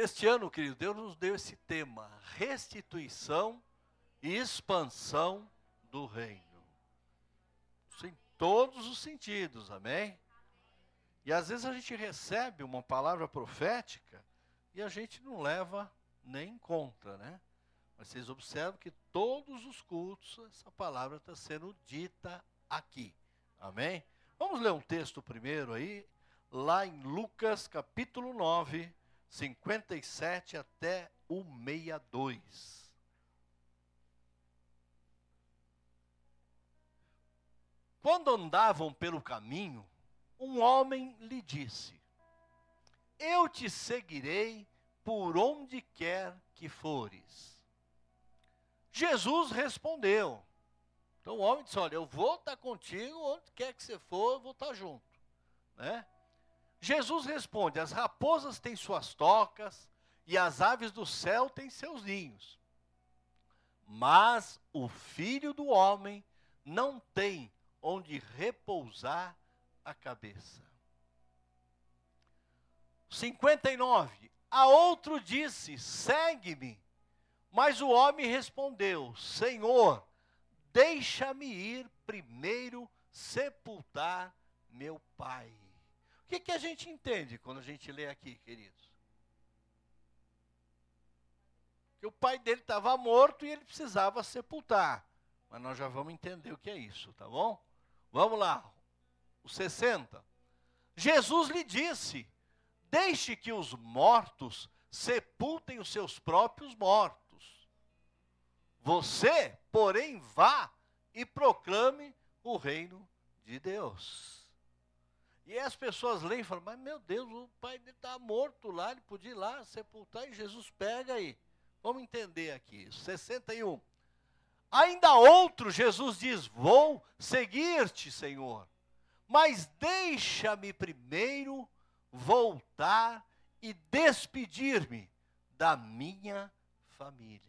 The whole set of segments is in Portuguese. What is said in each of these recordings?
Este ano, querido, Deus nos deu esse tema: restituição e expansão do reino. Isso em todos os sentidos, amém? E às vezes a gente recebe uma palavra profética e a gente não leva nem em conta, né? Mas vocês observam que todos os cultos essa palavra está sendo dita aqui. Amém? Vamos ler um texto primeiro aí, lá em Lucas capítulo 9, 57 até o 62. Quando andavam pelo caminho, um homem lhe disse: Eu te seguirei por onde quer que fores. Jesus respondeu. Então o homem disse: Olha, eu vou estar contigo onde quer que você for, eu vou estar junto. Né? Jesus responde: As raposas têm suas tocas e as aves do céu têm seus ninhos. Mas o filho do homem não tem onde repousar a cabeça. 59. A outro disse: Segue-me. Mas o homem respondeu: Senhor, deixa-me ir primeiro sepultar meu pai. O que, que a gente entende quando a gente lê aqui, queridos? Que o pai dele estava morto e ele precisava sepultar. Mas nós já vamos entender o que é isso, tá bom? Vamos lá. O 60. Jesus lhe disse: Deixe que os mortos sepultem os seus próprios mortos. Você, porém, vá e proclame o reino de Deus. E as pessoas leem e falam, mas meu Deus, o pai dele está morto lá, ele podia ir lá sepultar e Jesus pega aí. Vamos entender aqui. 61. Ainda outro, Jesus diz: Vou seguir-te, Senhor, mas deixa-me primeiro voltar e despedir-me da minha família.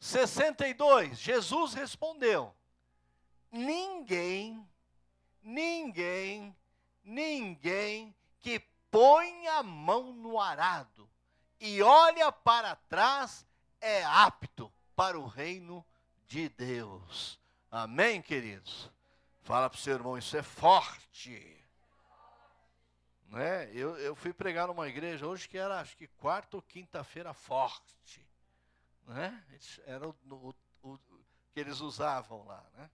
62, Jesus respondeu: Ninguém, ninguém, ninguém que põe a mão no arado e olha para trás é apto para o reino de Deus. Amém, queridos? Fala para o seu irmão, isso é forte. Né? Eu, eu fui pregar numa igreja hoje que era, acho que quarta ou quinta-feira forte. Né? Era o, o, o, que eles usavam lá. Né?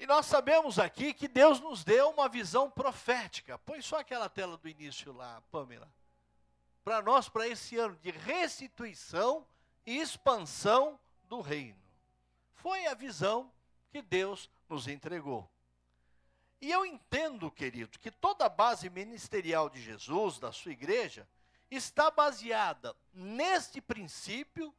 E nós sabemos aqui que Deus nos deu uma visão profética. Põe só aquela tela do início lá, Pamela. Para nós, para esse ano de restituição e expansão do reino. Foi a visão que Deus nos entregou. E eu entendo, querido, que toda a base ministerial de Jesus, da sua igreja, está baseada neste princípio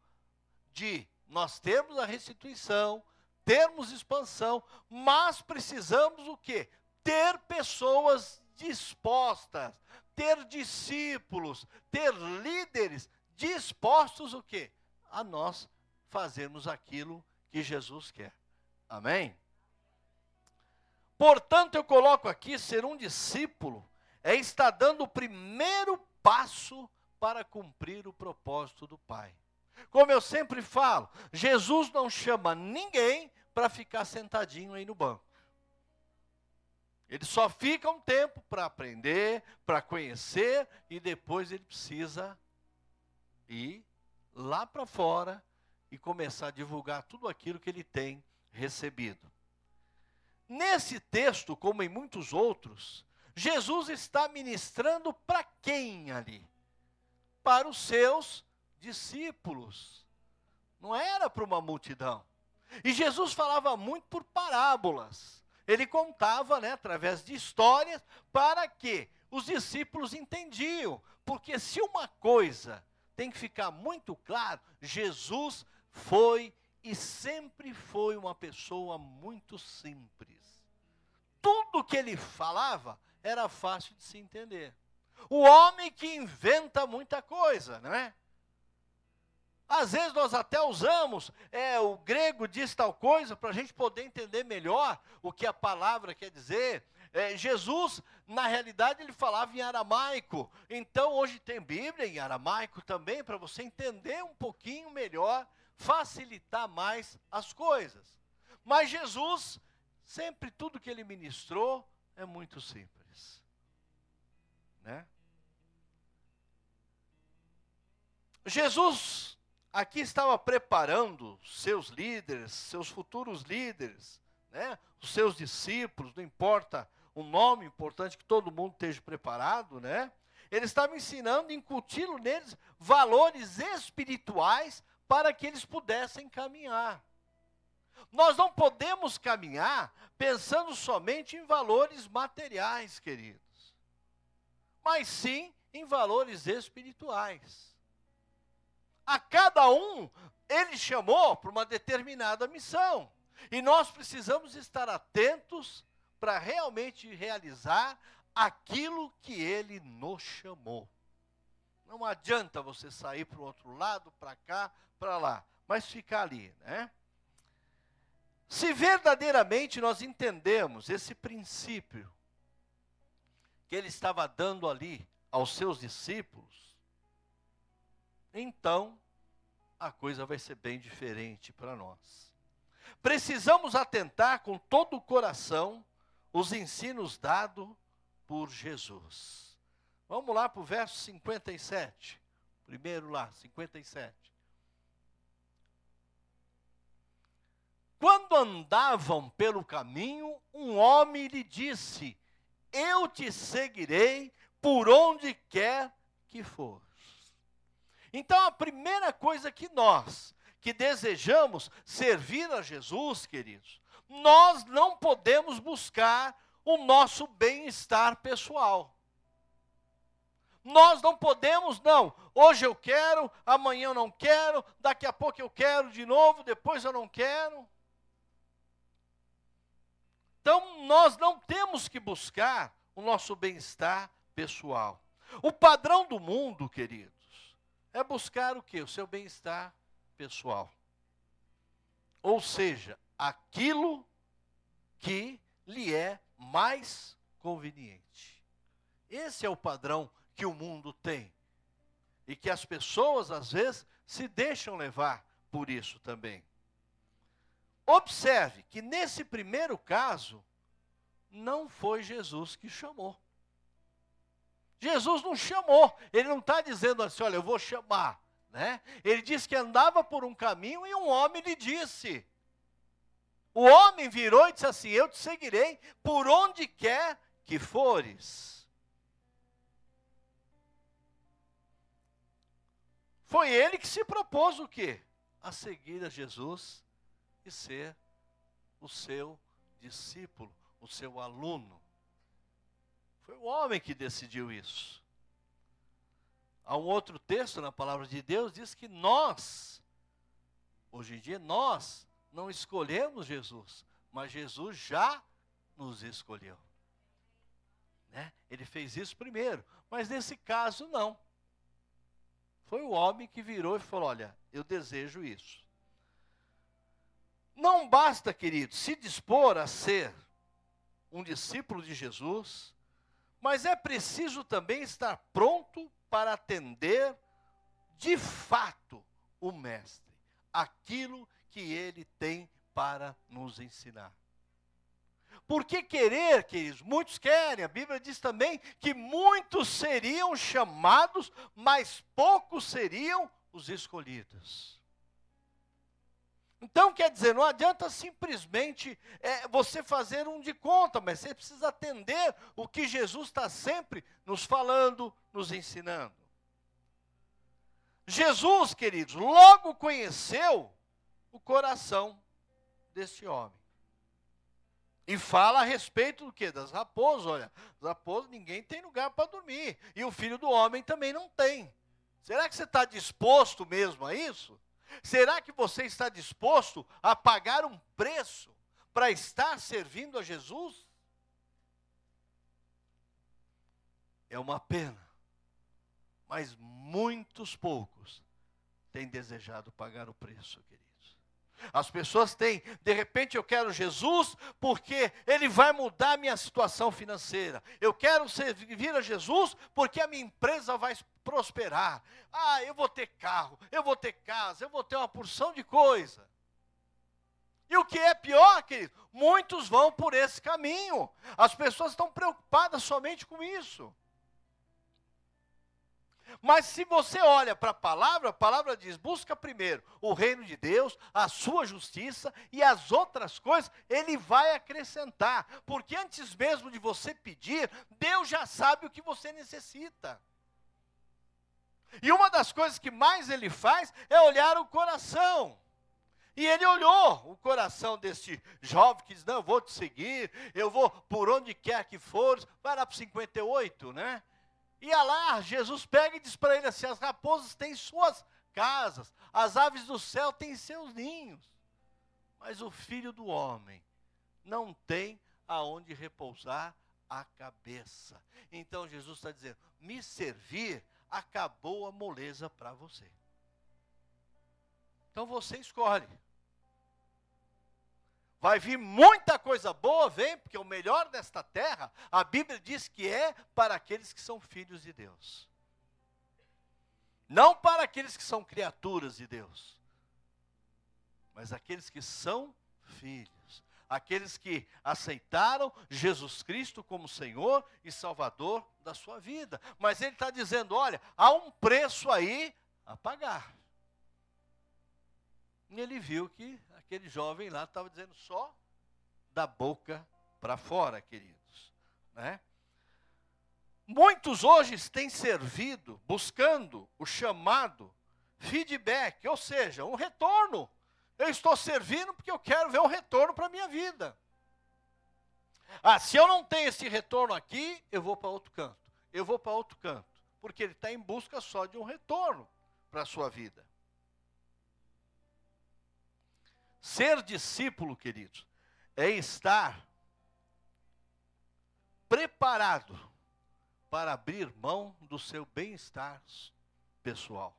de nós termos a restituição, termos expansão, mas precisamos o quê? Ter pessoas dispostas, ter discípulos, ter líderes dispostos o quê? a nós fazermos aquilo que Jesus quer. Amém? Portanto, eu coloco aqui: ser um discípulo é estar dando o primeiro passo para cumprir o propósito do Pai. Como eu sempre falo, Jesus não chama ninguém para ficar sentadinho aí no banco. Ele só fica um tempo para aprender, para conhecer, e depois ele precisa ir lá para fora e começar a divulgar tudo aquilo que ele tem recebido. Nesse texto, como em muitos outros, Jesus está ministrando para quem ali? Para os seus discípulos. Não era para uma multidão. E Jesus falava muito por parábolas. Ele contava, né, através de histórias, para que os discípulos entendiam. Porque se uma coisa tem que ficar muito claro: Jesus foi e sempre foi uma pessoa muito simples. Tudo que ele falava era fácil de se entender. O homem que inventa muita coisa, não é? Às vezes nós até usamos, é, o grego diz tal coisa para a gente poder entender melhor o que a palavra quer dizer. É, Jesus, na realidade, ele falava em aramaico. Então, hoje tem Bíblia em aramaico também, para você entender um pouquinho melhor, facilitar mais as coisas. Mas Jesus, sempre tudo que ele ministrou é muito simples. Né? Jesus aqui estava preparando seus líderes, seus futuros líderes, né? os seus discípulos, não importa um nome importante que todo mundo esteja preparado, né? Ele estava ensinando, incutindo neles valores espirituais para que eles pudessem caminhar. Nós não podemos caminhar pensando somente em valores materiais, queridos, mas sim em valores espirituais. A cada um, ele chamou para uma determinada missão. E nós precisamos estar atentos para realmente realizar aquilo que ele nos chamou. Não adianta você sair para o outro lado, para cá, para lá, mas ficar ali, né? Se verdadeiramente nós entendemos esse princípio que ele estava dando ali aos seus discípulos, então a coisa vai ser bem diferente para nós. Precisamos atentar com todo o coração os ensinos dados por Jesus. Vamos lá para o verso 57. Primeiro lá, 57. Quando andavam pelo caminho, um homem lhe disse: Eu te seguirei por onde quer que for. Então, a primeira coisa que nós, que desejamos servir a Jesus, queridos, nós não podemos buscar o nosso bem-estar pessoal. Nós não podemos, não. Hoje eu quero, amanhã eu não quero, daqui a pouco eu quero de novo, depois eu não quero. Então, nós não temos que buscar o nosso bem-estar pessoal. O padrão do mundo, queridos, é buscar o que? O seu bem-estar pessoal. Ou seja, aquilo que lhe é mais conveniente. Esse é o padrão que o mundo tem. E que as pessoas, às vezes, se deixam levar por isso também. Observe que nesse primeiro caso, não foi Jesus que chamou. Jesus não chamou, ele não está dizendo assim, olha, eu vou chamar. Né? Ele disse que andava por um caminho e um homem lhe disse: o homem virou e disse assim: Eu te seguirei por onde quer que fores. Foi ele que se propôs o quê? A seguir a Jesus e ser o seu discípulo, o seu aluno. Foi o homem que decidiu isso. Há um outro texto na palavra de Deus diz que nós, hoje em dia, nós não escolhemos Jesus, mas Jesus já nos escolheu. Né? Ele fez isso primeiro, mas nesse caso não. Foi o homem que virou e falou: Olha, eu desejo isso. Não basta, querido, se dispor a ser um discípulo de Jesus, mas é preciso também estar pronto para atender de fato o Mestre, aquilo que ele tem para nos ensinar. Porque querer, queridos, muitos querem, a Bíblia diz também que muitos seriam chamados, mas poucos seriam os escolhidos. Então, quer dizer, não adianta simplesmente é, você fazer um de conta, mas você precisa atender o que Jesus está sempre nos falando, nos ensinando. Jesus, queridos, logo conheceu o coração desse homem. E fala a respeito do que? Das raposas. Olha, as raposas ninguém tem lugar para dormir. E o filho do homem também não tem. Será que você está disposto mesmo a isso? Será que você está disposto a pagar um preço para estar servindo a Jesus? É uma pena, mas muitos poucos têm desejado pagar o preço, querido. As pessoas têm, de repente eu quero Jesus porque ele vai mudar a minha situação financeira. Eu quero servir a Jesus porque a minha empresa vai prosperar. Ah, eu vou ter carro, eu vou ter casa, eu vou ter uma porção de coisa. E o que é pior, querido, muitos vão por esse caminho. As pessoas estão preocupadas somente com isso. Mas se você olha para a palavra, a palavra diz: busca primeiro o reino de Deus, a sua justiça e as outras coisas, ele vai acrescentar. Porque antes mesmo de você pedir, Deus já sabe o que você necessita. E uma das coisas que mais ele faz é olhar o coração. E ele olhou o coração deste jovem que diz: Não, eu vou te seguir, eu vou por onde quer que for. Vai lá para 58, né? E lá, Jesus pega e diz para ele assim: As raposas têm suas casas, as aves do céu têm seus ninhos, mas o filho do homem não tem aonde repousar a cabeça. Então Jesus está dizendo: Me servir acabou a moleza para você. Então você escolhe. Vai vir muita coisa boa, vem, porque o melhor desta terra, a Bíblia diz que é para aqueles que são filhos de Deus. Não para aqueles que são criaturas de Deus, mas aqueles que são filhos, aqueles que aceitaram Jesus Cristo como Senhor e Salvador da sua vida. Mas Ele está dizendo: olha, há um preço aí a pagar. E ele viu que aquele jovem lá estava dizendo só da boca para fora, queridos. Né? Muitos hoje têm servido buscando o chamado feedback, ou seja, um retorno. Eu estou servindo porque eu quero ver um retorno para a minha vida. Ah, se eu não tenho esse retorno aqui, eu vou para outro canto. Eu vou para outro canto. Porque ele está em busca só de um retorno para a sua vida. Ser discípulo, queridos, é estar preparado para abrir mão do seu bem-estar pessoal.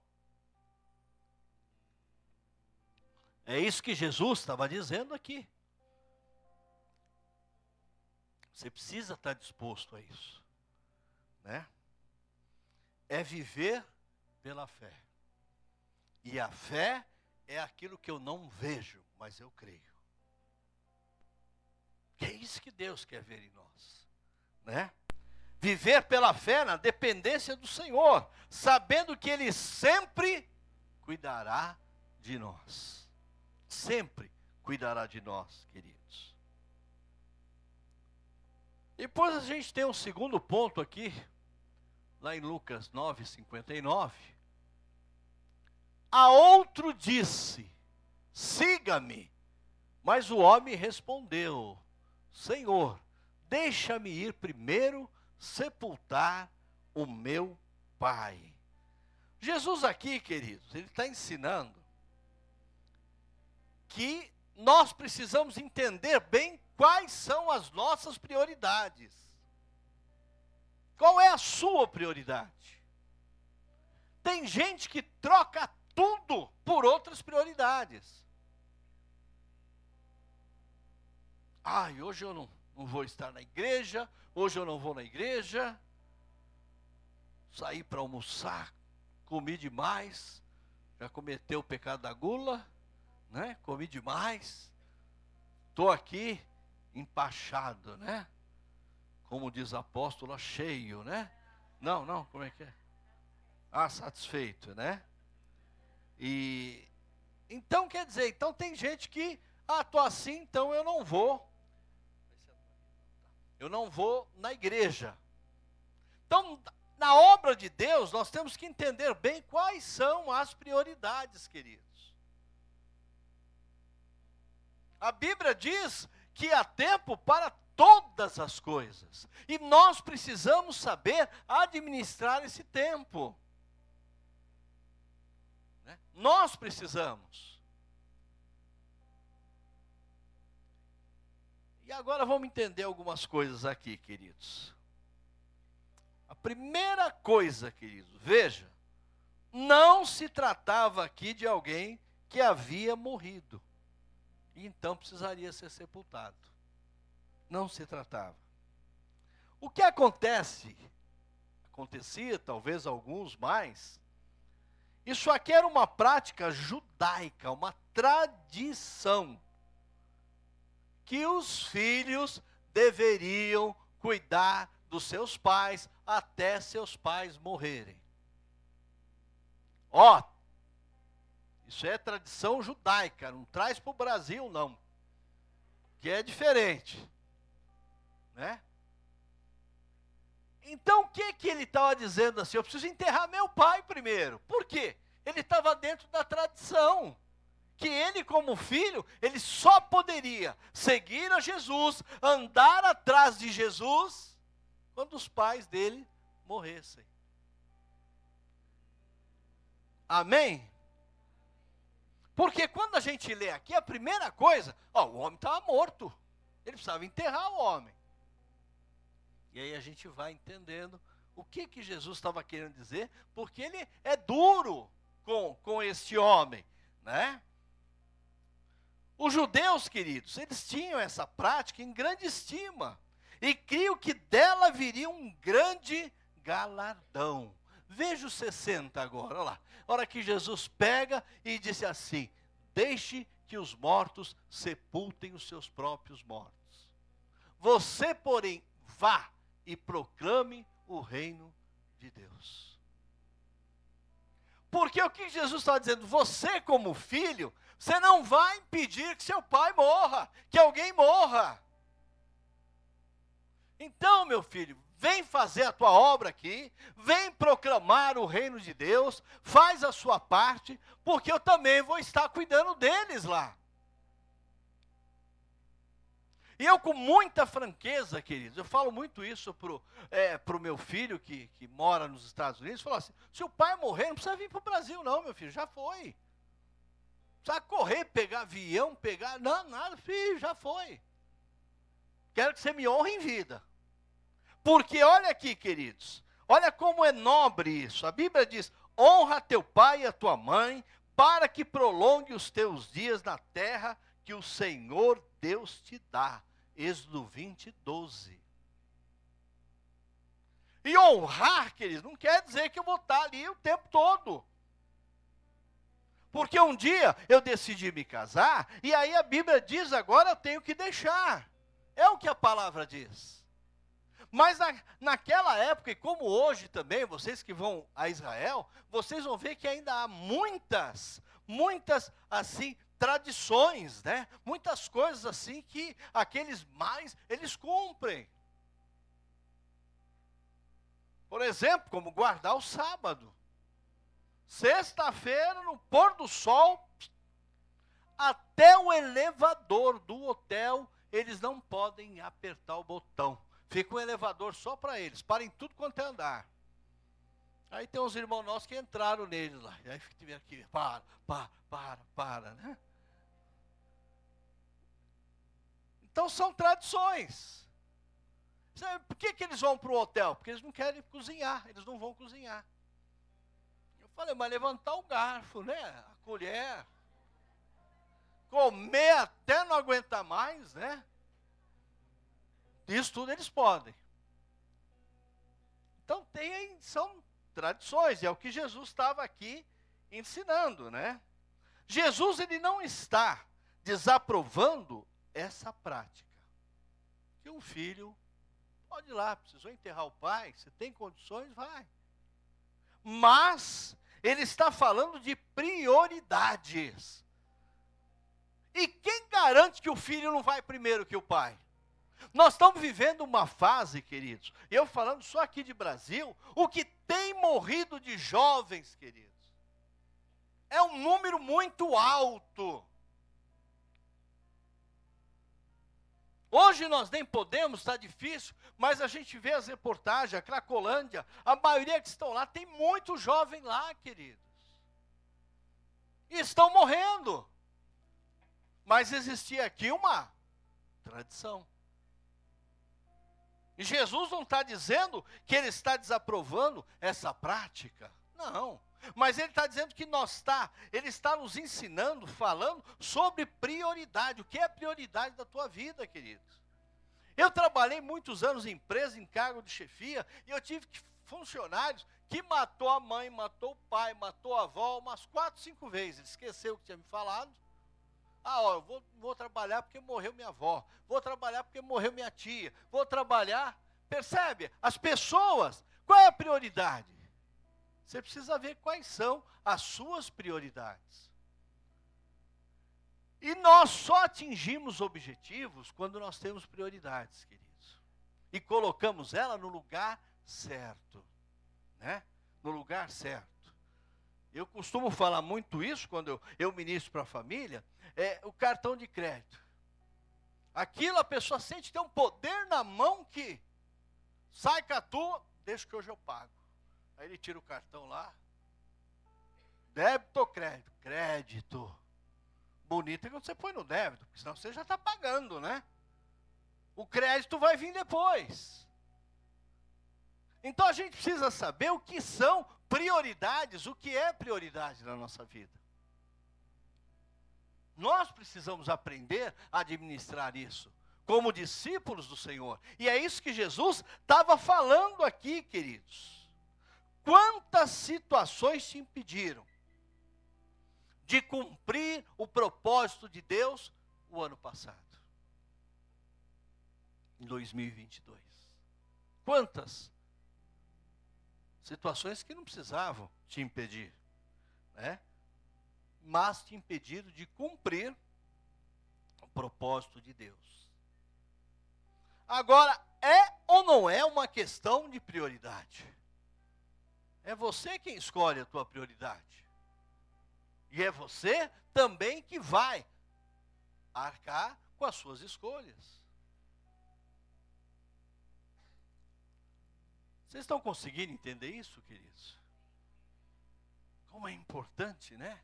É isso que Jesus estava dizendo aqui. Você precisa estar disposto a isso, né? É viver pela fé. E a fé é aquilo que eu não vejo, mas eu creio. Que é isso que Deus quer ver em nós, né? Viver pela fé na dependência do Senhor, sabendo que Ele sempre cuidará de nós. Sempre cuidará de nós, queridos. Depois a gente tem um segundo ponto aqui, lá em Lucas 9, 59. A outro disse: siga-me. Mas o homem respondeu: Senhor, deixa-me ir primeiro sepultar o meu pai. Jesus aqui, queridos, ele está ensinando que nós precisamos entender bem quais são as nossas prioridades. Qual é a sua prioridade? Tem gente que troca tudo por outras prioridades. Ai, hoje eu não, não vou estar na igreja, hoje eu não vou na igreja. Saí para almoçar, comi demais, já cometeu o pecado da gula, né? Comi demais. Estou aqui empachado, né? Como diz o apóstolo, cheio, né? Não, não, como é que é? Ah, satisfeito, né? E então quer dizer, então tem gente que, ah, tô assim, então eu não vou eu não vou na igreja. Então, na obra de Deus, nós temos que entender bem quais são as prioridades, queridos. A Bíblia diz que há tempo para todas as coisas, e nós precisamos saber administrar esse tempo. Né? Nós precisamos. E agora vamos entender algumas coisas aqui, queridos. A primeira coisa, queridos, veja, não se tratava aqui de alguém que havia morrido. E então precisaria ser sepultado. Não se tratava. O que acontece, acontecia, talvez alguns mais, isso aqui era uma prática judaica, uma tradição, que os filhos deveriam cuidar dos seus pais até seus pais morrerem. Ó, isso é tradição judaica, não traz para o Brasil, não. Que é diferente. Né? Então o que, que ele estava dizendo assim? Eu preciso enterrar meu pai primeiro. Por quê? Ele estava dentro da tradição. Que ele, como filho, ele só poderia seguir a Jesus, andar atrás de Jesus, quando os pais dele morressem. Amém? Porque quando a gente lê aqui, a primeira coisa, ó, o homem estava morto. Ele precisava enterrar o homem. E aí a gente vai entendendo o que, que Jesus estava querendo dizer, porque ele é duro com, com este homem, né? Os judeus, queridos, eles tinham essa prática em grande estima e criam que dela viria um grande galardão. Veja o 60 agora, olha lá. A hora que Jesus pega e disse assim: Deixe que os mortos sepultem os seus próprios mortos. Você, porém, vá e proclame o reino de Deus. Porque o que Jesus está dizendo? Você, como filho, você não vai impedir que seu pai morra, que alguém morra. Então, meu filho, vem fazer a tua obra aqui, vem proclamar o reino de Deus, faz a sua parte, porque eu também vou estar cuidando deles lá. E eu, com muita franqueza, queridos, eu falo muito isso para o é, meu filho que, que mora nos Estados Unidos, falo assim: se o pai morrer, não precisa vir para o Brasil, não, meu filho, já foi. Precisa correr, pegar avião, pegar. Não, nada, filho, já foi. Quero que você me honre em vida. Porque olha aqui, queridos, olha como é nobre isso. A Bíblia diz: honra teu pai e a tua mãe, para que prolongue os teus dias na terra que o Senhor Deus te dá. Êxodo 20, 12. E honrar, queridos, não quer dizer que eu vou estar ali o tempo todo. Porque um dia eu decidi me casar, e aí a Bíblia diz agora eu tenho que deixar. É o que a palavra diz. Mas na, naquela época, e como hoje também, vocês que vão a Israel, vocês vão ver que ainda há muitas, muitas, assim, tradições, né? Muitas coisas assim que aqueles mais eles cumprem. Por exemplo, como guardar o sábado. Sexta-feira, no pôr do sol, até o elevador do hotel, eles não podem apertar o botão. Fica um elevador só para eles, para em tudo quanto é andar. Aí tem uns irmãos nossos que entraram neles lá. E aí tiveram que, para, para, para, para, né? Então são tradições. Por que, que eles vão para o hotel? Porque eles não querem cozinhar, eles não vão cozinhar. Falei, mas levantar o garfo, né? A colher. Comer até não aguentar mais, né? Isso tudo eles podem. Então tem, são tradições, é o que Jesus estava aqui ensinando, né? Jesus ele não está desaprovando essa prática. Que um filho pode ir lá, precisou enterrar o pai, se tem condições, vai. Mas ele está falando de prioridades. E quem garante que o filho não vai primeiro que o pai? Nós estamos vivendo uma fase, queridos, eu falando só aqui de Brasil, o que tem morrido de jovens, queridos, é um número muito alto. Hoje nós nem podemos, está difícil, mas a gente vê as reportagens, a Cracolândia, a maioria que estão lá, tem muito jovem lá, queridos. E estão morrendo. Mas existia aqui uma tradição. E Jesus não está dizendo que ele está desaprovando essa prática. Não. Mas ele está dizendo que nós está, ele está nos ensinando, falando sobre prioridade. O que é prioridade da tua vida, queridos? Eu trabalhei muitos anos em empresa, em cargo de chefia, e eu tive funcionários que matou a mãe, matou o pai, matou a avó umas quatro, cinco vezes. Ele esqueceu o que tinha me falado. Ah, ó, eu vou, vou trabalhar porque morreu minha avó. Vou trabalhar porque morreu minha tia. Vou trabalhar. Percebe? As pessoas, qual é a prioridade? Você precisa ver quais são as suas prioridades. E nós só atingimos objetivos quando nós temos prioridades, queridos. E colocamos ela no lugar certo, né? No lugar certo. Eu costumo falar muito isso quando eu, eu ministro para a família, é o cartão de crédito. Aquilo a pessoa sente ter um poder na mão que sai com a tua, deixa que hoje eu pago. Aí ele tira o cartão lá. Débito ou crédito? Crédito bonito é quando você põe no débito, porque senão você já está pagando, né? O crédito vai vir depois. Então a gente precisa saber o que são prioridades, o que é prioridade na nossa vida. Nós precisamos aprender a administrar isso, como discípulos do Senhor. E é isso que Jesus estava falando aqui, queridos. Quantas situações te impediram de cumprir o propósito de Deus o ano passado. Em 2022. Quantas situações que não precisavam te impedir, né? Mas te impediram de cumprir o propósito de Deus. Agora, é ou não é uma questão de prioridade? É você quem escolhe a tua prioridade. E é você também que vai arcar com as suas escolhas. Vocês estão conseguindo entender isso, queridos? Como é importante, né?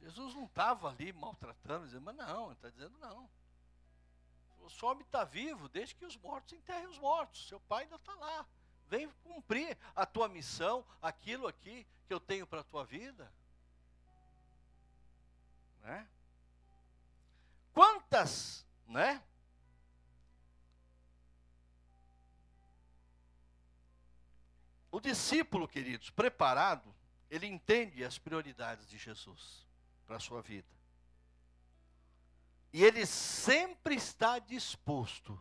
Jesus não estava ali maltratando, dizendo, mas não, ele está dizendo não. O homem está vivo, desde que os mortos enterrem os mortos. Seu pai ainda está lá. Vem cumprir a tua missão, aquilo aqui que eu tenho para a tua vida. Né? Quantas, né? O discípulo, queridos, preparado, ele entende as prioridades de Jesus para a sua vida. E ele sempre está disposto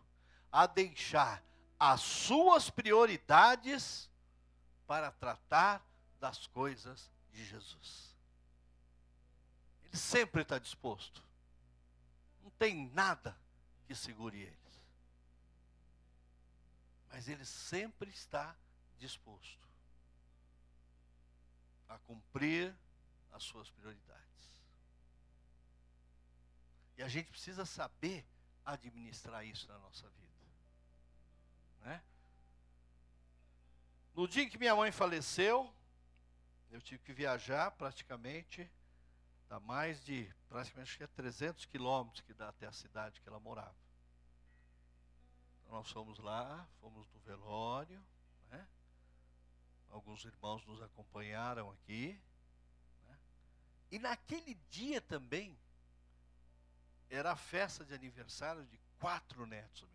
a deixar as suas prioridades para tratar das coisas de Jesus sempre está disposto. Não tem nada que segure eles. Mas ele sempre está disposto a cumprir as suas prioridades. E a gente precisa saber administrar isso na nossa vida. Né? No dia em que minha mãe faleceu, eu tive que viajar praticamente Dá mais de, praticamente é 300 quilômetros que dá até a cidade que ela morava. Então nós fomos lá, fomos no velório, né? Alguns irmãos nos acompanharam aqui. Né? E naquele dia também, era a festa de aniversário de quatro netos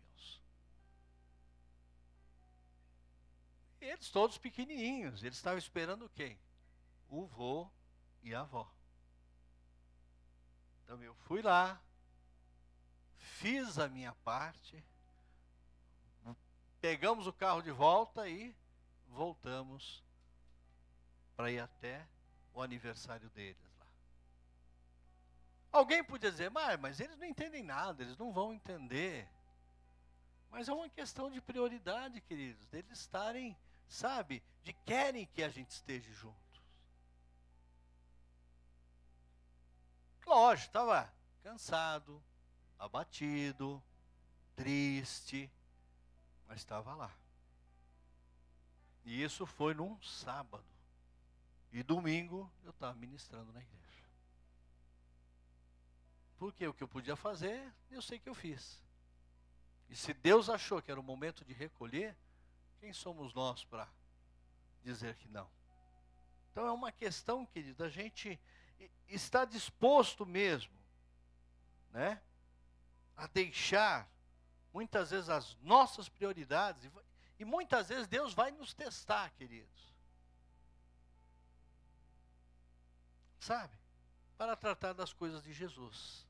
eles todos pequenininhos, eles estavam esperando quem? O vô e a avó. Então eu fui lá, fiz a minha parte, pegamos o carro de volta e voltamos para ir até o aniversário deles lá. Alguém podia dizer, mas, mas eles não entendem nada, eles não vão entender. Mas é uma questão de prioridade, queridos, deles estarem, sabe, de querem que a gente esteja junto. Lógico, estava cansado, abatido, triste, mas estava lá. E isso foi num sábado. E domingo eu estava ministrando na igreja. Porque o que eu podia fazer, eu sei que eu fiz. E se Deus achou que era o momento de recolher, quem somos nós para dizer que não? Então é uma questão, querido, a gente está disposto mesmo, né, a deixar muitas vezes as nossas prioridades e, e muitas vezes Deus vai nos testar, queridos. Sabe? Para tratar das coisas de Jesus.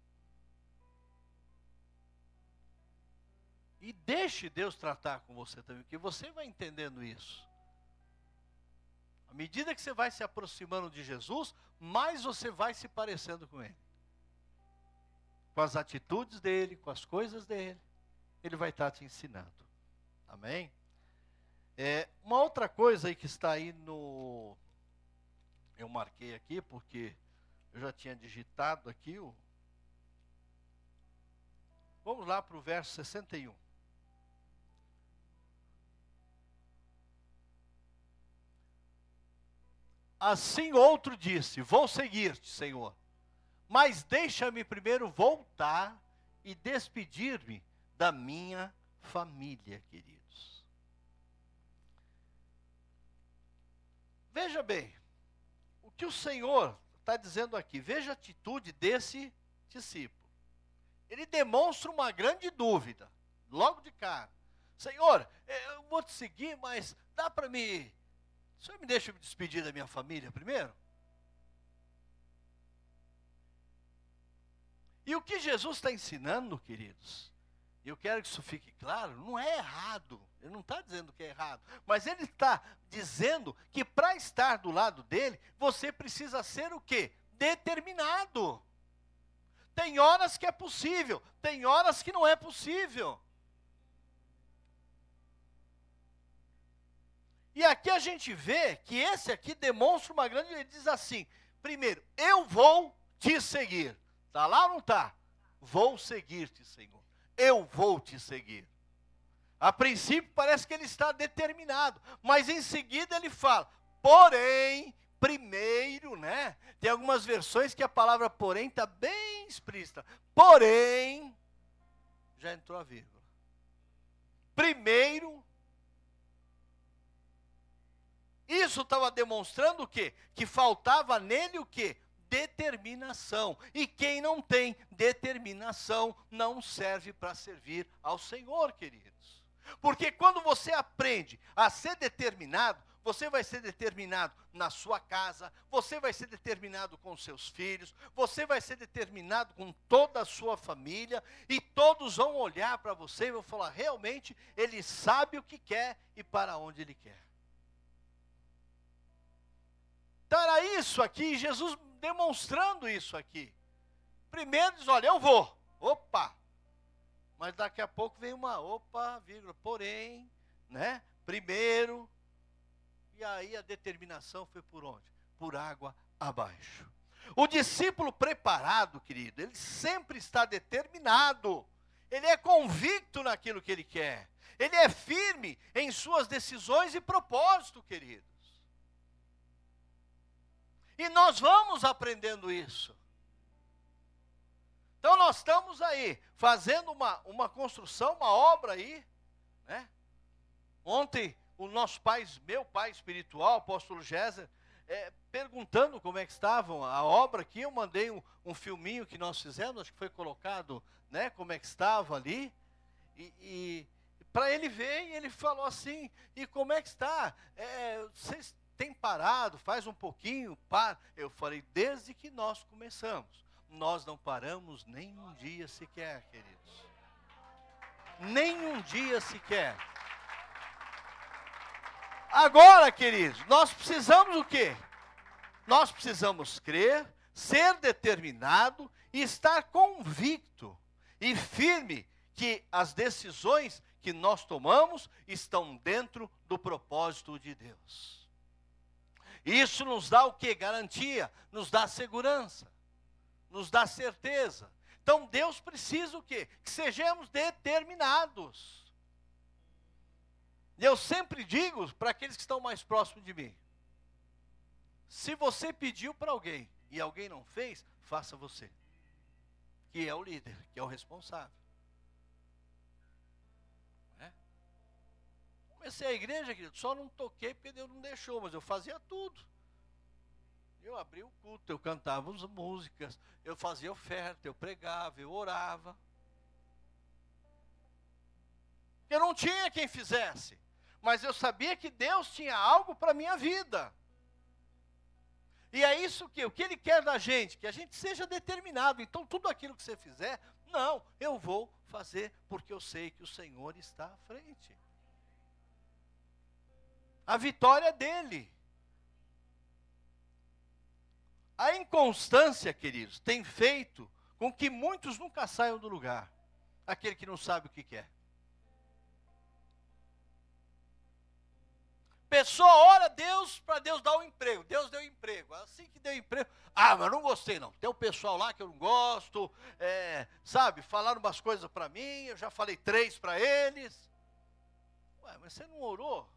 E deixe Deus tratar com você também, porque você vai entendendo isso. À medida que você vai se aproximando de Jesus, mais você vai se parecendo com Ele. Com as atitudes dele, com as coisas dele. Ele vai estar te ensinando. Amém? É, uma outra coisa aí que está aí no. Eu marquei aqui porque eu já tinha digitado aqui o. Vamos lá para o verso 61. Assim outro disse: Vou seguir-te, Senhor, mas deixa-me primeiro voltar e despedir-me da minha família, queridos. Veja bem, o que o Senhor está dizendo aqui, veja a atitude desse discípulo. Ele demonstra uma grande dúvida, logo de cara. Senhor, eh, eu vou te seguir, mas dá para me o senhor me deixa me despedir da minha família primeiro? E o que Jesus está ensinando, queridos, eu quero que isso fique claro, não é errado. Ele não está dizendo que é errado. Mas ele está dizendo que para estar do lado dele, você precisa ser o quê? Determinado. Tem horas que é possível, tem horas que não é possível. E aqui a gente vê que esse aqui demonstra uma grande. Ele diz assim: primeiro, eu vou te seguir. Está lá ou não está? Vou seguir-te, Senhor. Eu vou te seguir. A princípio parece que ele está determinado, mas em seguida ele fala: porém, primeiro, né? Tem algumas versões que a palavra porém está bem explícita. Porém, já entrou a vírgula. Primeiro, Isso estava demonstrando o quê? Que faltava nele o quê? Determinação. E quem não tem determinação não serve para servir ao Senhor, queridos. Porque quando você aprende a ser determinado, você vai ser determinado na sua casa, você vai ser determinado com seus filhos, você vai ser determinado com toda a sua família, e todos vão olhar para você e vão falar: realmente, ele sabe o que quer e para onde ele quer. Então era isso aqui, Jesus demonstrando isso aqui. Primeiro diz, olha, eu vou. Opa! Mas daqui a pouco vem uma opa, vírgula, porém, né? Primeiro. E aí a determinação foi por onde? Por água abaixo. O discípulo preparado, querido, ele sempre está determinado. Ele é convicto naquilo que ele quer. Ele é firme em suas decisões e propósito, querido. E nós vamos aprendendo isso. Então nós estamos aí fazendo uma, uma construção, uma obra aí, né? Ontem o nosso pai, meu pai espiritual, apóstolo Géser, é, perguntando como é que estavam a obra aqui, eu mandei um, um filminho que nós fizemos, acho que foi colocado, né, como é que estava ali, e, e para ele ver, ele falou assim, e como é que está? É, vocês tem parado, faz um pouquinho, para. Eu falei, desde que nós começamos, nós não paramos nem um dia sequer, queridos. Nem um dia sequer. Agora, queridos, nós precisamos o quê? Nós precisamos crer, ser determinado e estar convicto e firme que as decisões que nós tomamos estão dentro do propósito de Deus. Isso nos dá o que? Garantia, nos dá segurança, nos dá certeza. Então Deus precisa o quê? Que sejamos determinados. E eu sempre digo para aqueles que estão mais próximos de mim: se você pediu para alguém e alguém não fez, faça você, que é o líder, que é o responsável. Comecei a igreja, querido, só não toquei porque Deus não deixou, mas eu fazia tudo. Eu abri o culto, eu cantava as músicas, eu fazia oferta, eu pregava, eu orava. Eu não tinha quem fizesse, mas eu sabia que Deus tinha algo para a minha vida. E é isso que o que ele quer da gente, que a gente seja determinado. Então tudo aquilo que você fizer, não, eu vou fazer porque eu sei que o Senhor está à frente. A vitória é dele. A inconstância, queridos, tem feito com que muitos nunca saiam do lugar. Aquele que não sabe o que quer. Pessoa ora Deus para Deus dar um emprego. Deus deu emprego. Assim que deu emprego. Ah, mas não gostei não. Tem um pessoal lá que eu não gosto. É, sabe, falaram umas coisas para mim. Eu já falei três para eles. Ué, mas você não orou?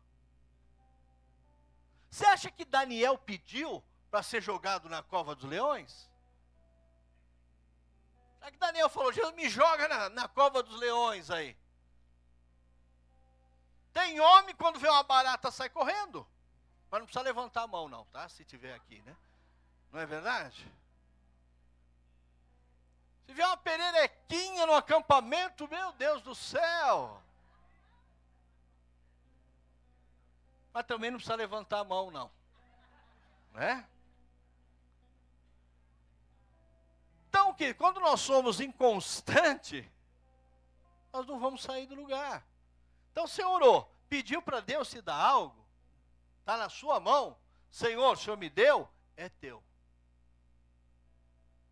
Você acha que Daniel pediu para ser jogado na cova dos leões? Será que Daniel falou, Jesus me joga na, na cova dos leões aí? Tem homem, quando vê uma barata, sai correndo. Mas não precisa levantar a mão, não, tá? Se tiver aqui, né? Não é verdade? Se vier uma pererequinha no acampamento, meu Deus do céu. Mas também não precisa levantar a mão, não. Né? Então, que quando nós somos inconstantes, nós não vamos sair do lugar. Então você orou, pediu para Deus te dar algo, está na sua mão, Senhor, o Senhor me deu, é teu.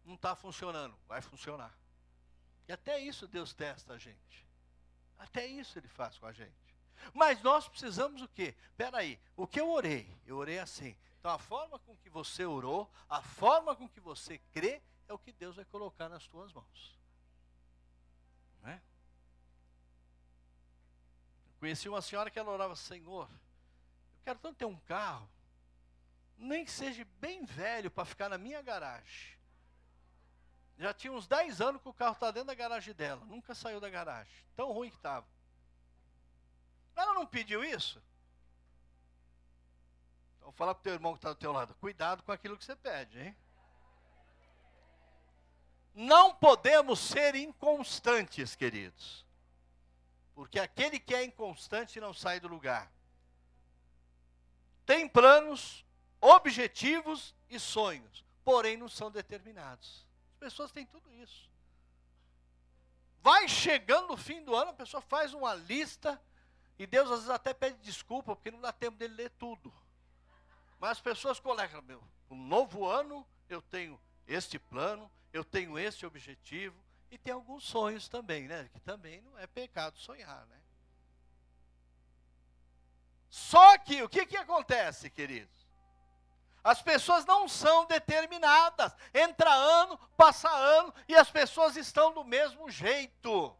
Não está funcionando, vai funcionar. E até isso Deus testa a gente. Até isso Ele faz com a gente. Mas nós precisamos o quê? Espera aí, o que eu orei? Eu orei assim. Então a forma com que você orou, a forma com que você crê, é o que Deus vai colocar nas tuas mãos. Não é? Conheci uma senhora que ela orava, Senhor, eu quero tanto ter um carro, nem que seja bem velho para ficar na minha garagem. Já tinha uns 10 anos que o carro está dentro da garagem dela, nunca saiu da garagem, tão ruim que estava. Ela não pediu isso? Então fala para o teu irmão que está do teu lado, cuidado com aquilo que você pede, hein? Não podemos ser inconstantes, queridos. Porque aquele que é inconstante não sai do lugar. Tem planos, objetivos e sonhos, porém não são determinados. As pessoas têm tudo isso. Vai chegando o fim do ano, a pessoa faz uma lista e Deus às vezes até pede desculpa porque não dá tempo dele ler tudo. Mas as pessoas colocam, meu, um novo ano eu tenho este plano, eu tenho este objetivo, e tem alguns sonhos também, né? Que também não é pecado sonhar, né? Só que o que, que acontece, queridos? As pessoas não são determinadas. Entra ano, passa ano e as pessoas estão do mesmo jeito.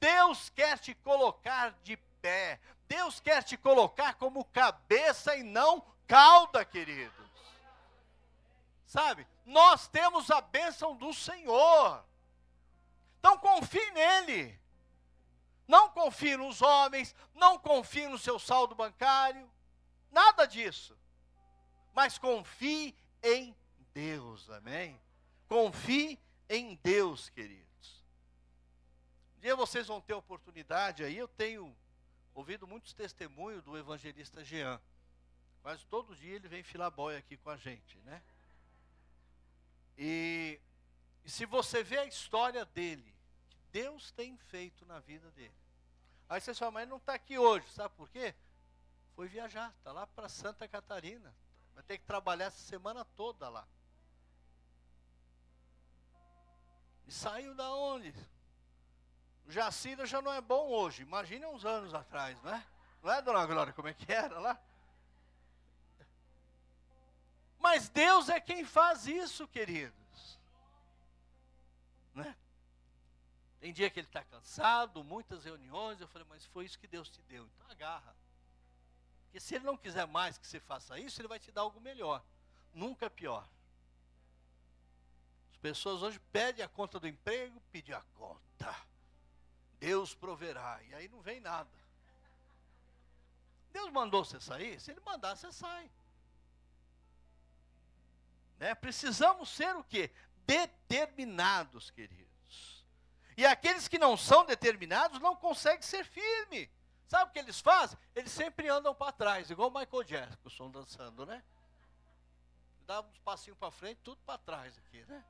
Deus quer te colocar de pé. Deus quer te colocar como cabeça e não cauda, queridos. Sabe? Nós temos a bênção do Senhor. Então confie nele. Não confie nos homens, não confie no seu saldo bancário, nada disso. Mas confie em Deus, amém? Confie em Deus, queridos. Dia vocês vão ter oportunidade aí, eu tenho ouvido muitos testemunhos do evangelista Jean. Quase todo dia ele vem filar boia aqui com a gente, né? E, e se você vê a história dele, Deus tem feito na vida dele. Aí você fala, mas ele não está aqui hoje, sabe por quê? Foi viajar, está lá para Santa Catarina. Vai ter que trabalhar essa semana toda lá. E saiu da onde? O Jacira já não é bom hoje. Imagina uns anos atrás, não é? Não é, dona Glória, como é que era lá? Mas Deus é quem faz isso, queridos. Né? Tem dia que ele está cansado, muitas reuniões. Eu falei, mas foi isso que Deus te deu. Então agarra. Porque se ele não quiser mais que você faça isso, ele vai te dar algo melhor. Nunca pior. As pessoas hoje pedem a conta do emprego, pedem a conta. Deus proverá. E aí não vem nada. Deus mandou você sair? Se ele mandar, você sai. Né? Precisamos ser o quê? Determinados, queridos. E aqueles que não são determinados não conseguem ser firmes. Sabe o que eles fazem? Eles sempre andam para trás, igual o Michael Jackson dançando, né? Dá uns passinhos para frente, tudo para trás aqui, né?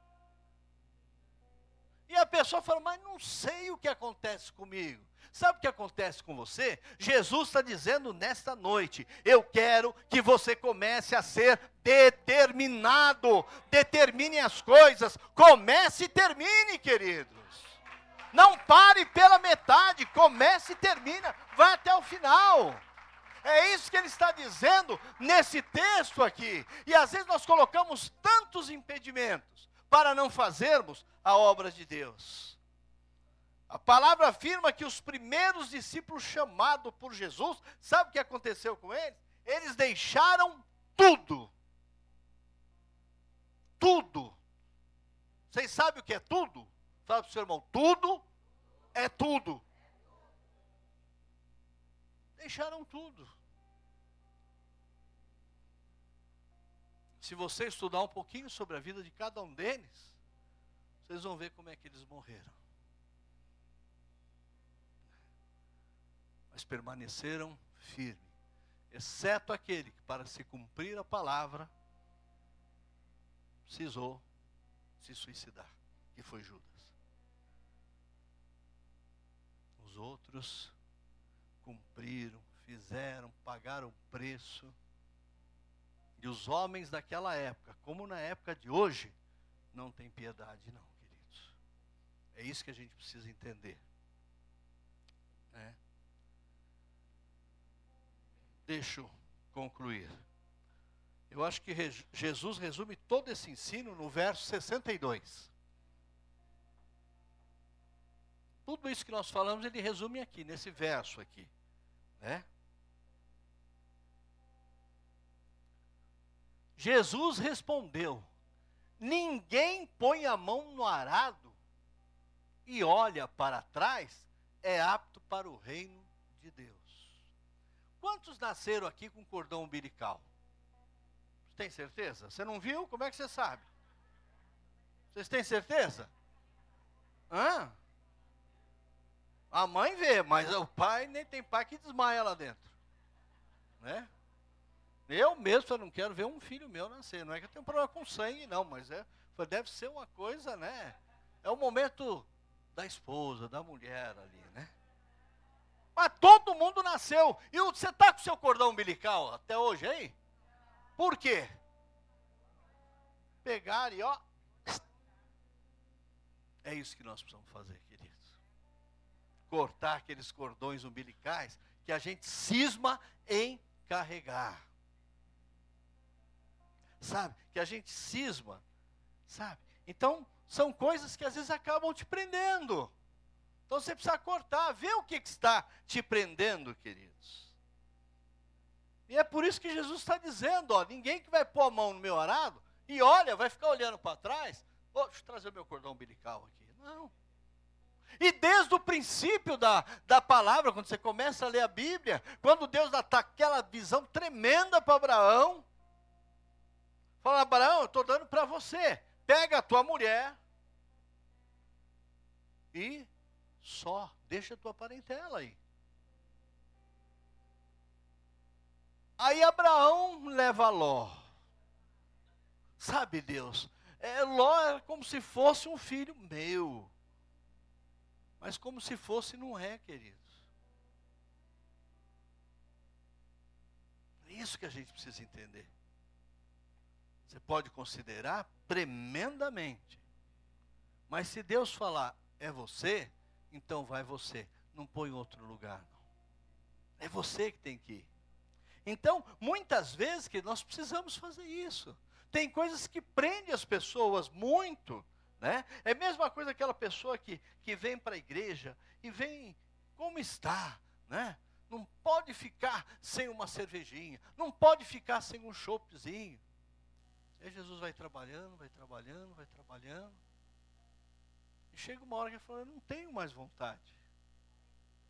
E a pessoa fala, mas não sei o que acontece comigo. Sabe o que acontece com você? Jesus está dizendo nesta noite: eu quero que você comece a ser determinado. Determine as coisas. Comece e termine, queridos. Não pare pela metade. Comece e termina. Vai até o final. É isso que ele está dizendo nesse texto aqui. E às vezes nós colocamos tantos impedimentos para não fazermos a obra de Deus. A palavra afirma que os primeiros discípulos chamados por Jesus, sabe o que aconteceu com eles? Eles deixaram tudo. Tudo. Vocês sabem o que é tudo? Fala para o seu irmão, tudo é tudo deixaram tudo. Se você estudar um pouquinho sobre a vida de cada um deles, vocês vão ver como é que eles morreram. Mas permaneceram firmes, exceto aquele que, para se cumprir a palavra, precisou se suicidar, que foi Judas. Os outros cumpriram, fizeram, pagaram o preço. E os homens daquela época, como na época de hoje, não tem piedade, não, queridos. É isso que a gente precisa entender. É. Deixa eu concluir. Eu acho que Jesus resume todo esse ensino no verso 62. Tudo isso que nós falamos, ele resume aqui, nesse verso aqui. Né? Jesus respondeu: Ninguém põe a mão no arado e olha para trás, é apto para o reino de Deus. Quantos nasceram aqui com cordão umbilical? Você tem certeza? Você não viu? Como é que você sabe? Vocês têm certeza? Hã? A mãe vê, mas o pai nem tem pai que desmaia lá dentro. Né? Eu mesmo eu não quero ver um filho meu nascer. Não é que eu tenho problema com sangue, não, mas é, deve ser uma coisa, né? É o momento da esposa, da mulher ali, né? Mas todo mundo nasceu. E você está com seu cordão umbilical até hoje aí? Por quê? Pegar e ó. É isso que nós precisamos fazer, querido cortar aqueles cordões umbilicais que a gente cisma em carregar. Sabe? Que a gente cisma, sabe? Então, são coisas que às vezes acabam te prendendo. Então você precisa cortar, ver o que, que está te prendendo, queridos. E é por isso que Jesus está dizendo: ó, ninguém que vai pôr a mão no meu arado e olha, vai ficar olhando para trás. Oh, deixa eu trazer o meu cordão umbilical aqui. Não. E desde o princípio da, da palavra, quando você começa a ler a Bíblia, quando Deus dá aquela visão tremenda para Abraão, fala: Abraão, eu estou dando para você, pega a tua mulher e só, deixa a tua parentela aí. Aí Abraão leva Ló. Sabe, Deus, é, Ló é como se fosse um filho meu. Mas como se fosse, não é, queridos. É isso que a gente precisa entender. Você pode considerar tremendamente. Mas se Deus falar, é você, então vai você. Não põe outro lugar, não. É você que tem que ir. Então, muitas vezes que nós precisamos fazer isso. Tem coisas que prendem as pessoas muito né? É a mesma coisa aquela pessoa que, que vem para a igreja e vem como está, né? Não pode ficar sem uma cervejinha, não pode ficar sem um choppzinho. Aí Jesus vai trabalhando, vai trabalhando, vai trabalhando. E chega uma hora que ele fala, eu não tenho mais vontade.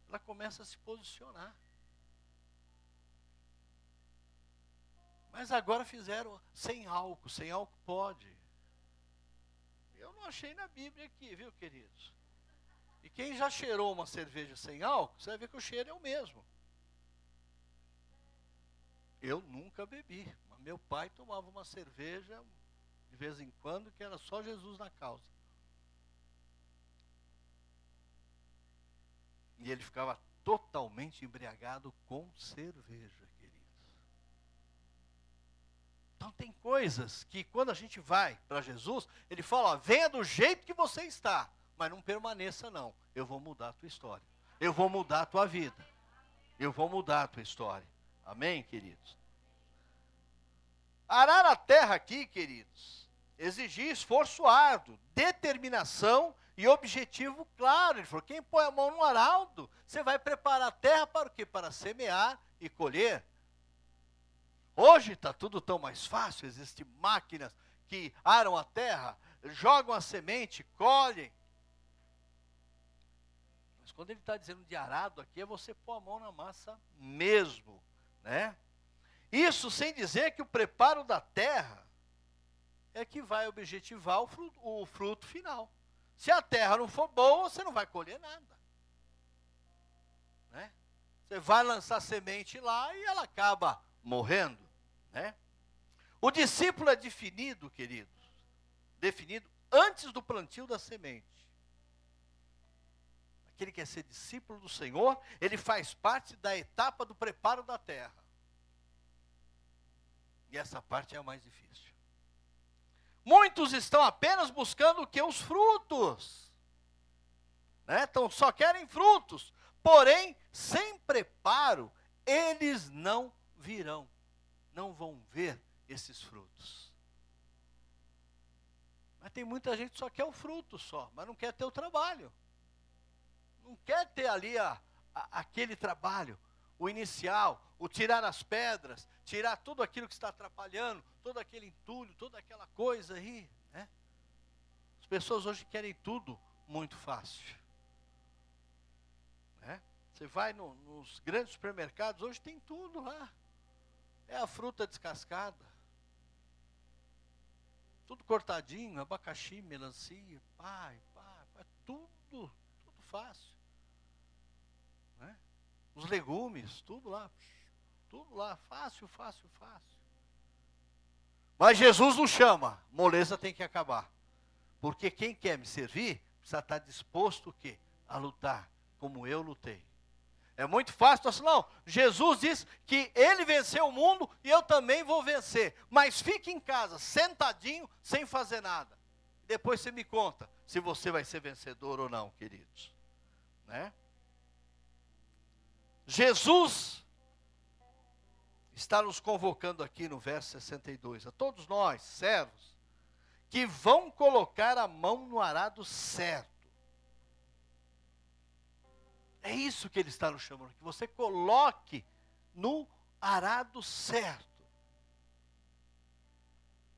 Ela começa a se posicionar. Mas agora fizeram sem álcool, sem álcool pode. Eu não achei na Bíblia aqui, viu, queridos? E quem já cheirou uma cerveja sem álcool, você vai ver que o cheiro é o mesmo. Eu nunca bebi, meu pai tomava uma cerveja de vez em quando que era só Jesus na causa. E ele ficava totalmente embriagado com cerveja, queridos. Então tem coisas que quando a gente vai para Jesus, ele fala, venha do jeito que você está, mas não permaneça não. Eu vou mudar a tua história. Eu vou mudar a tua vida. Eu vou mudar a tua história. Amém, queridos? Arar a terra aqui, queridos, exigia esforço árduo, determinação e objetivo claro. Ele falou: quem põe a mão no araldo, você vai preparar a terra para o quê? Para semear e colher. Hoje está tudo tão mais fácil, existem máquinas que aram a terra, jogam a semente, colhem. Mas quando ele está dizendo de arado aqui, é você pôr a mão na massa mesmo, né? Isso sem dizer que o preparo da terra é que vai objetivar o fruto, o fruto final. Se a terra não for boa, você não vai colher nada. Né? Você vai lançar semente lá e ela acaba morrendo. Né? O discípulo é definido, queridos, definido antes do plantio da semente. Aquele que quer ser discípulo do Senhor, ele faz parte da etapa do preparo da terra. E essa parte é a mais difícil. Muitos estão apenas buscando o que? Os frutos. Né? Então só querem frutos. Porém, sem preparo, eles não virão. Não vão ver esses frutos. Mas tem muita gente que só quer o fruto só, mas não quer ter o trabalho. Não quer ter ali a, a, aquele trabalho o inicial, o tirar as pedras, tirar tudo aquilo que está atrapalhando, todo aquele entulho, toda aquela coisa aí. Né? As pessoas hoje querem tudo muito fácil. Né? Você vai no, nos grandes supermercados, hoje tem tudo lá. É a fruta descascada. Tudo cortadinho, abacaxi, melancia, pai, pai, pai tudo, tudo fácil os legumes, tudo lá. Tudo lá, fácil, fácil, fácil. Mas Jesus nos chama, moleza tem que acabar. Porque quem quer me servir, precisa estar disposto o quê? A lutar, como eu lutei. É muito fácil, assim, não, Jesus diz que ele venceu o mundo e eu também vou vencer. Mas fique em casa, sentadinho, sem fazer nada. Depois você me conta se você vai ser vencedor ou não, queridos. Né? Jesus está nos convocando aqui no verso 62, a todos nós, servos, que vão colocar a mão no arado certo. É isso que ele está nos chamando, que você coloque no arado certo.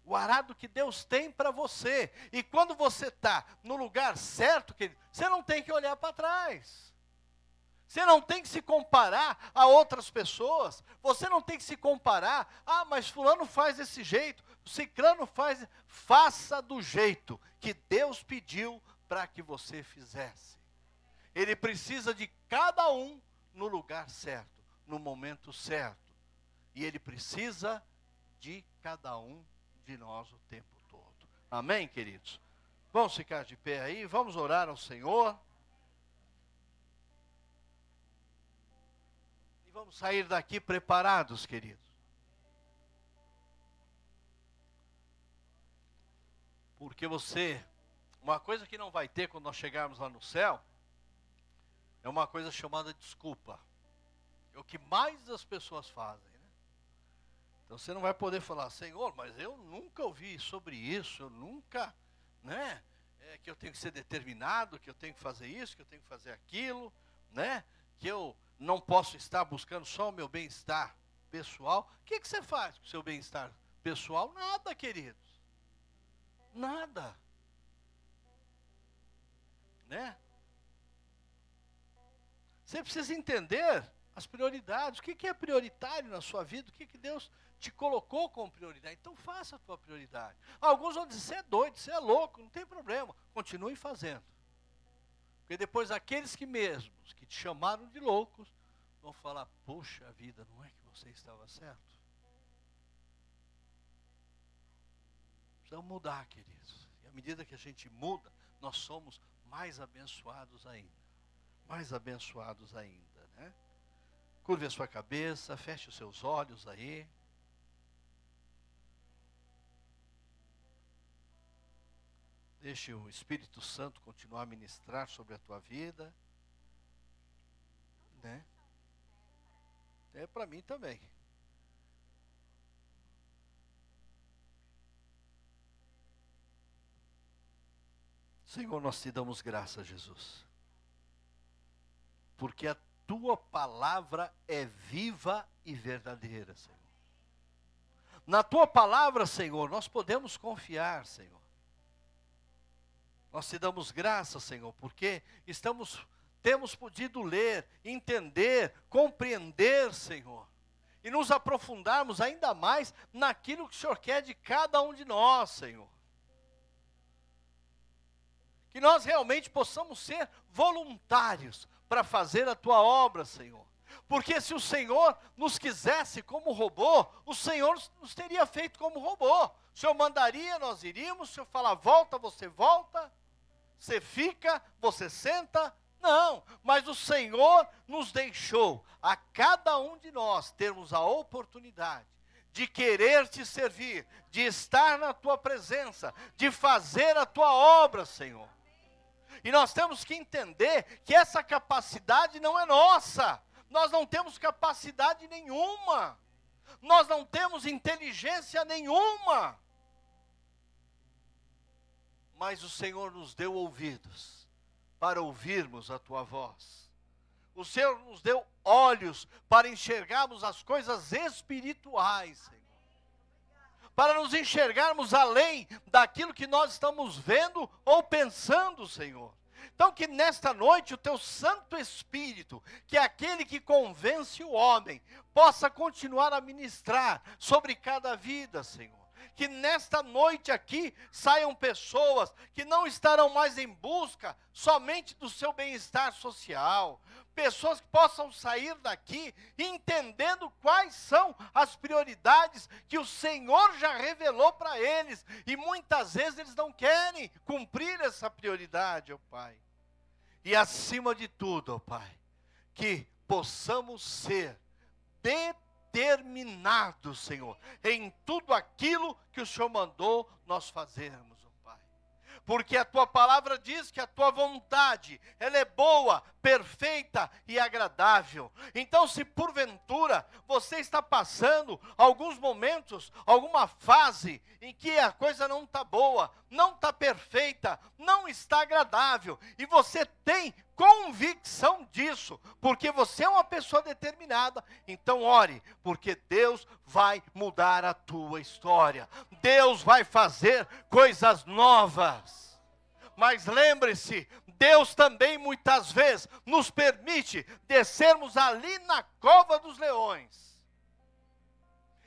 O arado que Deus tem para você. E quando você está no lugar certo, querido, você não tem que olhar para trás. Você não tem que se comparar a outras pessoas. Você não tem que se comparar. Ah, mas fulano faz desse jeito, ciclano faz. Faça do jeito que Deus pediu para que você fizesse. Ele precisa de cada um no lugar certo, no momento certo. E ele precisa de cada um de nós o tempo todo. Amém, queridos? Vamos ficar de pé aí, vamos orar ao Senhor. Vamos sair daqui preparados, queridos. Porque você, uma coisa que não vai ter quando nós chegarmos lá no céu, é uma coisa chamada desculpa. É o que mais as pessoas fazem. Né? Então você não vai poder falar, Senhor, mas eu nunca ouvi sobre isso, eu nunca, né? É, que eu tenho que ser determinado, que eu tenho que fazer isso, que eu tenho que fazer aquilo, né? Que eu não posso estar buscando só o meu bem-estar pessoal. O que, que você faz com o seu bem-estar pessoal? Nada, queridos. Nada. Né? Você precisa entender as prioridades. O que, que é prioritário na sua vida? O que, que Deus te colocou como prioridade? Então faça a tua prioridade. Alguns vão dizer, você é doido, você é louco, não tem problema. Continue fazendo. Porque depois aqueles que mesmos, que te chamaram de loucos, vão falar, poxa vida, não é que você estava certo? Precisamos mudar, queridos. E à medida que a gente muda, nós somos mais abençoados ainda. Mais abençoados ainda, né? Curve a sua cabeça, feche os seus olhos aí. Deixe o Espírito Santo continuar a ministrar sobre a tua vida. Né? É para mim também. Senhor, nós te damos graça, Jesus. Porque a tua palavra é viva e verdadeira, Senhor. Na tua palavra, Senhor, nós podemos confiar, Senhor. Nós te damos graça, Senhor, porque estamos temos podido ler, entender, compreender, Senhor, e nos aprofundarmos ainda mais naquilo que o Senhor quer de cada um de nós, Senhor. Que nós realmente possamos ser voluntários para fazer a tua obra, Senhor. Porque se o Senhor nos quisesse como robô, o Senhor nos teria feito como robô. O Senhor mandaria, nós iríamos, o Senhor fala, volta, você volta, você fica, você senta. Não, mas o Senhor nos deixou, a cada um de nós, termos a oportunidade de querer te servir, de estar na tua presença, de fazer a tua obra, Senhor. E nós temos que entender que essa capacidade não é nossa. Nós não temos capacidade nenhuma. Nós não temos inteligência nenhuma. Mas o Senhor nos deu ouvidos para ouvirmos a tua voz. O Senhor nos deu olhos para enxergarmos as coisas espirituais, Senhor para nos enxergarmos além daquilo que nós estamos vendo ou pensando, Senhor. Então, que nesta noite o teu Santo Espírito, que é aquele que convence o homem, possa continuar a ministrar sobre cada vida, Senhor que nesta noite aqui saiam pessoas que não estarão mais em busca somente do seu bem-estar social, pessoas que possam sair daqui entendendo quais são as prioridades que o Senhor já revelou para eles, e muitas vezes eles não querem cumprir essa prioridade, ó oh Pai. E acima de tudo, ó oh Pai, que possamos ser determinados determinados, Senhor, em tudo aquilo que o Senhor mandou nós fazermos, oh Pai. Porque a tua palavra diz que a tua vontade, ela é boa, perfeita e agradável. Então, se porventura você está passando alguns momentos, alguma fase em que a coisa não está boa, não está perfeita, não está agradável, e você tem convicção disso, porque você é uma pessoa determinada, então ore, porque Deus vai mudar a tua história, Deus vai fazer coisas novas. Mas lembre-se, Deus também muitas vezes nos permite descermos ali na cova dos leões.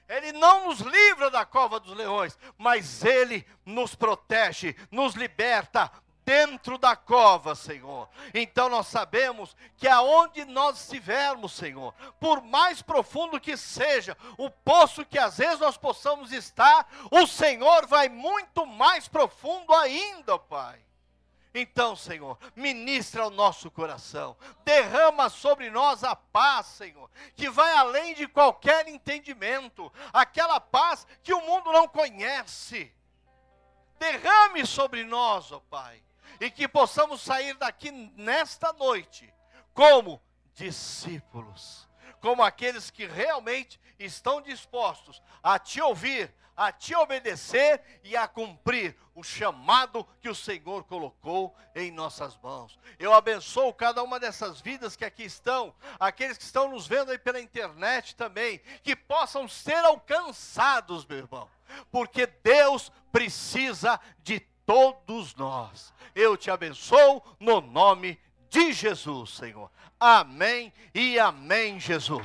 Ele não nos livra da cova dos leões, mas Ele nos protege, nos liberta, dentro da cova, Senhor. Então nós sabemos que aonde nós estivermos, Senhor, por mais profundo que seja o poço que às vezes nós possamos estar, o Senhor vai muito mais profundo ainda, Pai. Então, Senhor, ministra o nosso coração, derrama sobre nós a paz, Senhor, que vai além de qualquer entendimento, aquela paz que o mundo não conhece. Derrame sobre nós, ó Pai, e que possamos sair daqui nesta noite como discípulos, como aqueles que realmente estão dispostos a te ouvir, a te obedecer e a cumprir o chamado que o Senhor colocou em nossas mãos. Eu abençoo cada uma dessas vidas que aqui estão, aqueles que estão nos vendo aí pela internet também, que possam ser alcançados, meu irmão, porque Deus precisa de todos nós. Eu te abençoo no nome de Jesus, Senhor. Amém e amém, Jesus.